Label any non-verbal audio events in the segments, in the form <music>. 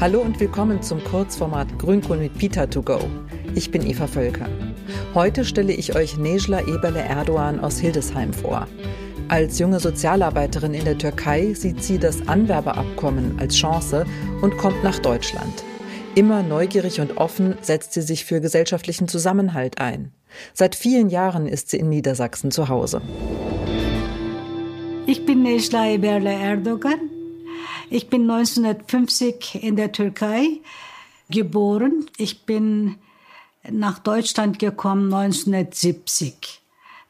Hallo und willkommen zum Kurzformat Grünkohl mit Pita to go. Ich bin Eva Völker. Heute stelle ich euch Nejla Eberle Erdogan aus Hildesheim vor. Als junge Sozialarbeiterin in der Türkei sieht sie das Anwerbeabkommen als Chance und kommt nach Deutschland. Immer neugierig und offen setzt sie sich für gesellschaftlichen Zusammenhalt ein. Seit vielen Jahren ist sie in Niedersachsen zu Hause. Ich bin Necla Eberle Erdogan. Ich bin 1950 in der Türkei geboren. Ich bin nach Deutschland gekommen 1970,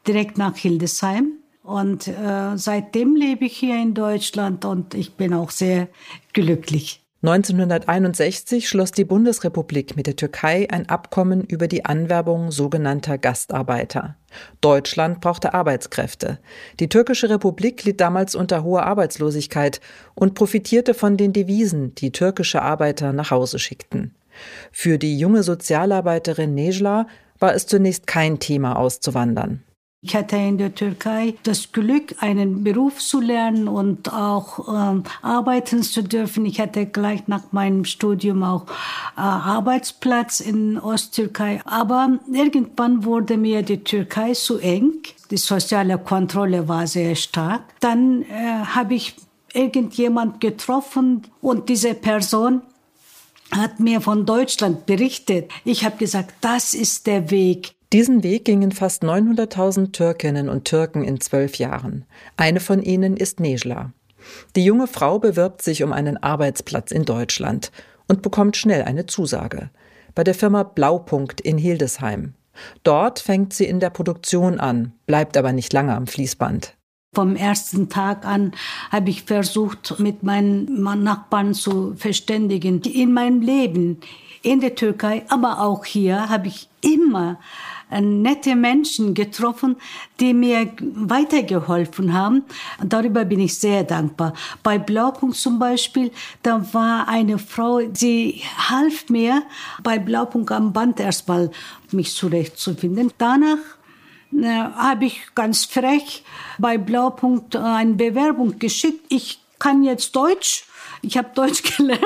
direkt nach Hildesheim. Und äh, seitdem lebe ich hier in Deutschland und ich bin auch sehr glücklich. 1961 schloss die Bundesrepublik mit der Türkei ein Abkommen über die Anwerbung sogenannter Gastarbeiter. Deutschland brauchte Arbeitskräfte. Die türkische Republik litt damals unter hoher Arbeitslosigkeit und profitierte von den Devisen, die türkische Arbeiter nach Hause schickten. Für die junge Sozialarbeiterin Nejla war es zunächst kein Thema auszuwandern. Ich hatte in der Türkei das Glück, einen Beruf zu lernen und auch ähm, arbeiten zu dürfen. Ich hatte gleich nach meinem Studium auch äh, Arbeitsplatz in Osttürkei. Aber irgendwann wurde mir die Türkei zu eng. Die soziale Kontrolle war sehr stark. Dann äh, habe ich irgendjemand getroffen und diese Person hat mir von Deutschland berichtet. Ich habe gesagt, das ist der Weg. Diesen Weg gingen fast 900.000 Türkinnen und Türken in zwölf Jahren. Eine von ihnen ist Nejla. Die junge Frau bewirbt sich um einen Arbeitsplatz in Deutschland und bekommt schnell eine Zusage. Bei der Firma Blaupunkt in Hildesheim. Dort fängt sie in der Produktion an, bleibt aber nicht lange am Fließband. Vom ersten Tag an habe ich versucht, mit meinen Nachbarn zu verständigen. In meinem Leben in der Türkei, aber auch hier habe ich immer nette Menschen getroffen, die mir weitergeholfen haben. Darüber bin ich sehr dankbar. Bei Blaupunkt zum Beispiel, da war eine Frau, sie half mir bei Blaupunkt am Band erstmal mich zurechtzufinden. Danach äh, habe ich ganz frech bei Blaupunkt eine Bewerbung geschickt. Ich kann jetzt Deutsch ich habe Deutsch <laughs> gelernt.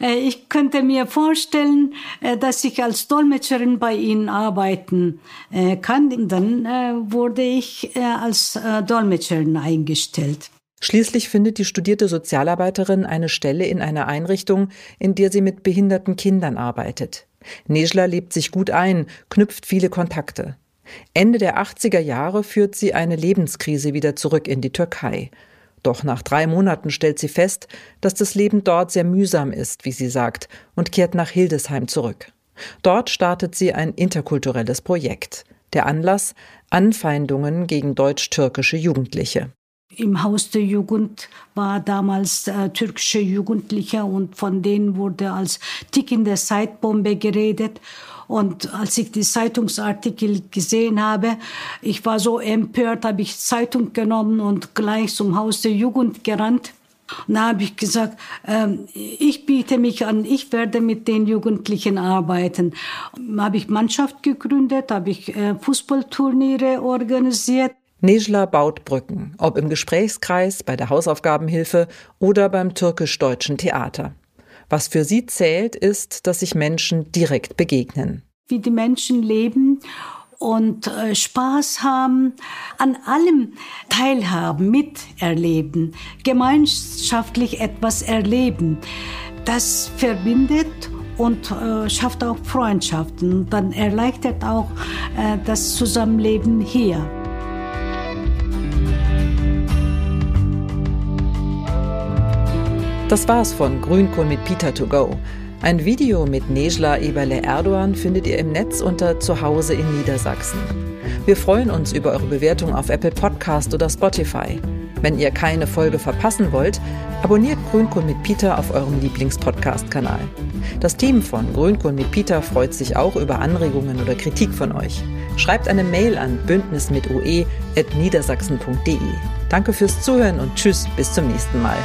Äh, ich könnte mir vorstellen, äh, dass ich als Dolmetscherin bei Ihnen arbeiten äh, kann. Dann wurde ich als Dolmetscherin eingestellt. Schließlich findet die studierte Sozialarbeiterin eine Stelle in einer Einrichtung, in der sie mit behinderten Kindern arbeitet. Nejla lebt sich gut ein, knüpft viele Kontakte. Ende der 80er Jahre führt sie eine Lebenskrise wieder zurück in die Türkei. Doch nach drei Monaten stellt sie fest, dass das Leben dort sehr mühsam ist, wie sie sagt, und kehrt nach Hildesheim zurück. Dort startet sie ein interkulturelles Projekt. Der Anlass Anfeindungen gegen deutsch-türkische Jugendliche. Im Haus der Jugend war damals äh, türkische Jugendliche und von denen wurde als tickende Zeitbombe geredet. Und als ich die Zeitungsartikel gesehen habe, ich war so empört, habe ich Zeitung genommen und gleich zum Haus der Jugend gerannt. Und da habe ich gesagt, ähm, ich biete mich an, ich werde mit den Jugendlichen arbeiten. Habe ich Mannschaft gegründet, habe ich äh, Fußballturniere organisiert. Nejla baut Brücken, ob im Gesprächskreis, bei der Hausaufgabenhilfe oder beim türkisch-deutschen Theater. Was für sie zählt, ist, dass sich Menschen direkt begegnen. Wie die Menschen leben und äh, Spaß haben, an allem teilhaben, miterleben, gemeinschaftlich etwas erleben. Das verbindet und äh, schafft auch Freundschaften. Dann erleichtert auch äh, das Zusammenleben hier. Das war's von Grünkohl mit Peter to go. Ein Video mit Nejla Eberle Erdogan findet ihr im Netz unter Zuhause in Niedersachsen. Wir freuen uns über eure Bewertung auf Apple Podcast oder Spotify. Wenn ihr keine Folge verpassen wollt, abonniert Grünkohl mit Peter auf eurem Lieblingspodcast-Kanal. Das Team von Grünkohl mit Peter freut sich auch über Anregungen oder Kritik von euch. Schreibt eine Mail an bündnismitue.niedersachsen.de. Danke fürs Zuhören und tschüss, bis zum nächsten Mal.